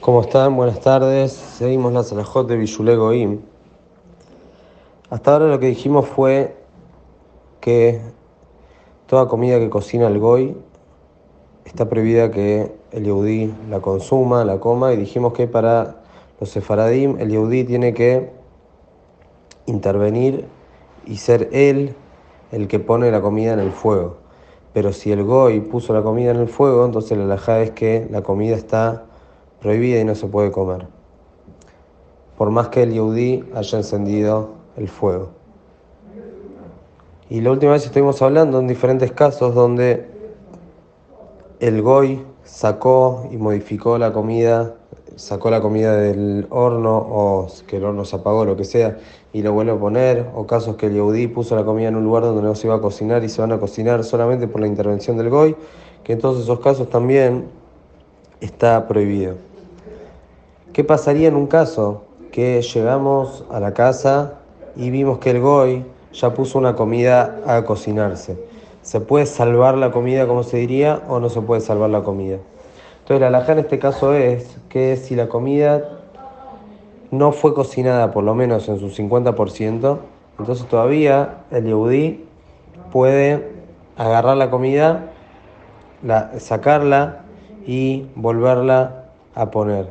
¿Cómo están? Buenas tardes. Seguimos la Salahot de Bishule Goim. Hasta ahora lo que dijimos fue que toda comida que cocina el Goy está prohibida que el Yehudí la consuma, la coma, y dijimos que para los sefaradim el Yehudí tiene que intervenir y ser él el que pone la comida en el fuego. Pero si el Goy puso la comida en el fuego, entonces la alajá es que la comida está prohibida y no se puede comer. Por más que el Yehudí haya encendido el fuego. Y la última vez estuvimos hablando en diferentes casos donde el Goy sacó y modificó la comida, sacó la comida del horno o que el horno se apagó, lo que sea, y lo vuelve a poner, o casos que el Yehudí puso la comida en un lugar donde no se iba a cocinar y se van a cocinar solamente por la intervención del Goy, que en todos esos casos también está prohibido. ¿Qué pasaría en un caso que llegamos a la casa y vimos que el Goy ya puso una comida a cocinarse? ¿Se puede salvar la comida, como se diría, o no se puede salvar la comida? Entonces, la alhaja en este caso es que si la comida no fue cocinada por lo menos en su 50%, entonces todavía el yehudí puede agarrar la comida, la, sacarla y volverla a poner.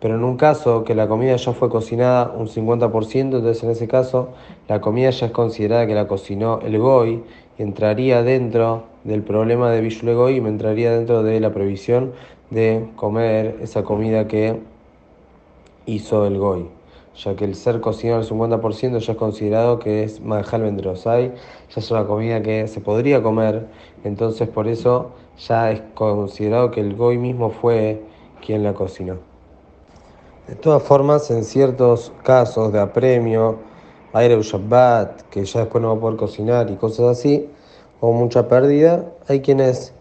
Pero en un caso que la comida ya fue cocinada un 50%, entonces en ese caso la comida ya es considerada que la cocinó el goy entraría dentro del problema de Bishule Goy y me entraría dentro de la previsión de comer esa comida que hizo el Goy, ya que el ser cocinado al 50% ya es considerado que es Majal Vendrosai, ya es una comida que se podría comer, entonces por eso ya es considerado que el Goy mismo fue quien la cocinó. De todas formas, en ciertos casos de apremio, aire Shabbat, que ya después no va a poder cocinar y cosas así, o mucha pérdida, hay quienes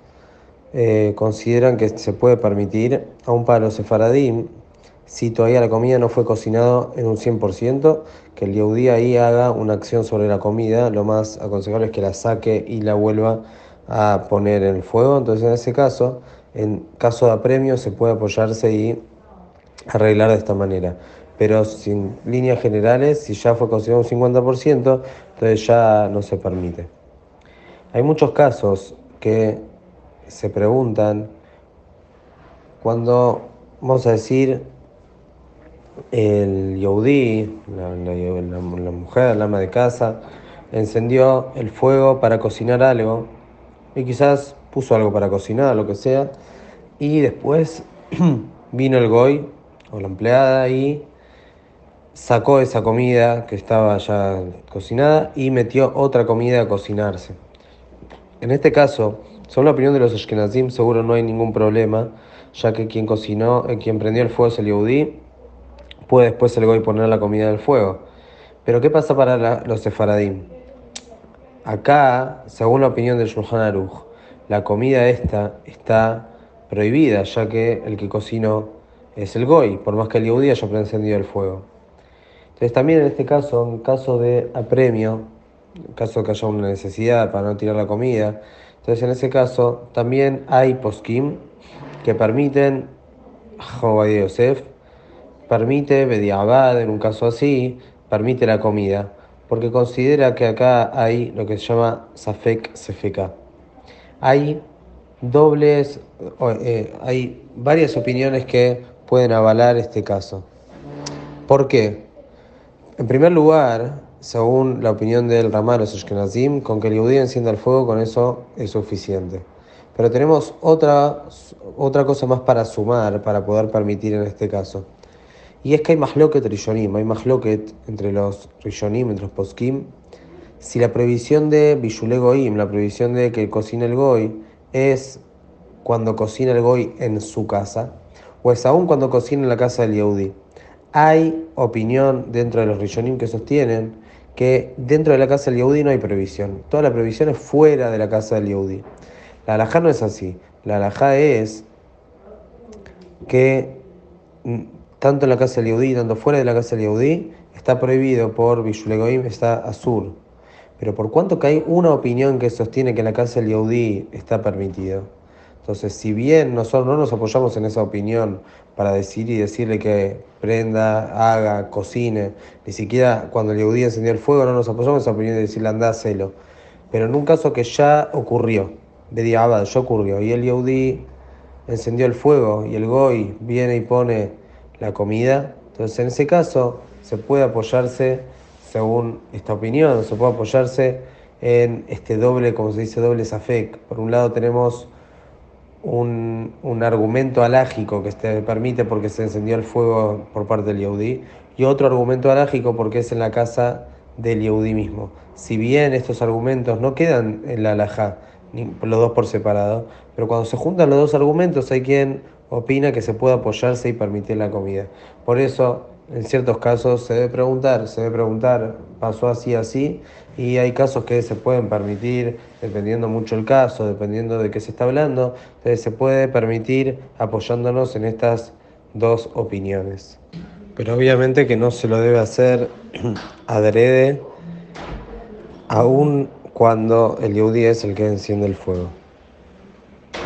eh, consideran que se puede permitir, aún para los sefaradim, si todavía la comida no fue cocinada en un 100%, que el Yehudí ahí haga una acción sobre la comida, lo más aconsejable es que la saque y la vuelva a poner en el fuego, entonces en ese caso, en caso de apremio, se puede apoyarse y arreglar de esta manera. Pero sin líneas generales, si ya fue considerado un 50%, entonces ya no se permite. Hay muchos casos que se preguntan cuando, vamos a decir, el Yehudi, la, mujer, la ama de casa, encendió el fuego para cocinar algo y quizás puso algo para cocinar, lo que sea, y después vino el goy o la empleada y sacó esa comida que estaba ya cocinada y metió otra comida a cocinarse. En este caso, según la opinión de los Ashkenazim, seguro no hay ningún problema, ya que quien cocinó, eh, quien prendió el fuego es el Yehudí, puede después el Goy poner la comida del fuego. Pero ¿qué pasa para los Sefaradim? Acá, según la opinión del Shulchan Aruch, la comida esta está prohibida, ya que el que cocinó es el Goy, por más que el Yehudí haya encendido el fuego. Entonces también en este caso, en caso de apremio, en caso de que haya una necesidad para no tirar la comida, entonces en ese caso también hay poskim que permiten, Jobadí Yosef, permite Bediabad, en un caso así, permite la comida, porque considera que acá hay lo que se llama Safek Sefeka. Hay dobles, eh, hay varias opiniones que pueden avalar este caso. ¿Por qué? En primer lugar, según la opinión del Ramaros Ashkenazim, con que el judío encienda el fuego, con eso es suficiente. Pero tenemos otra, otra cosa más para sumar, para poder permitir en este caso. Y es que hay más loquet rishonim, hay más loquet entre los rishonim, entre los poskim. Si la prohibición de bishule goim, la prohibición de que cocine el goy, es cuando cocina el goy en su casa, o es aún cuando cocina en la casa del Yehudi. Hay opinión dentro de los rishonim que sostienen que dentro de la casa del Yehudi no hay prohibición. Toda la prohibición es fuera de la casa del Yehudi. La alajá no es así. La alajá es que tanto en la casa del Yehudi, tanto fuera de la casa del Yehudi, está prohibido por Bishulegoim, está azul. Pero por cuanto que hay una opinión que sostiene que en la casa del Yehudi está permitido. Entonces, si bien nosotros no nos apoyamos en esa opinión para decir y decirle que prenda, haga, cocine, ni siquiera cuando el Yehudí encendió el fuego no nos apoyamos en esa opinión de decirle anda, hacelo. Pero en un caso que ya ocurrió, de Diabad, ya ocurrió, y el Yehudí encendió el fuego y el Goy viene y pone la comida, entonces en ese caso se puede apoyarse, según esta opinión, se puede apoyarse en este doble, como se dice, doble safek. Por un lado tenemos un, un argumento alágico que te permite porque se encendió el fuego por parte del Yehudi y otro argumento alágico porque es en la casa del Yehudi mismo. Si bien estos argumentos no quedan en la alajá, los dos por separado, pero cuando se juntan los dos argumentos hay quien opina que se puede apoyarse y permitir la comida. Por eso en ciertos casos se debe preguntar, se debe preguntar, pasó así, así, y hay casos que se pueden permitir, dependiendo mucho el caso, dependiendo de qué se está hablando, entonces se puede permitir apoyándonos en estas dos opiniones. Pero obviamente que no se lo debe hacer adrede, aun cuando el Yehudi es el que enciende el fuego.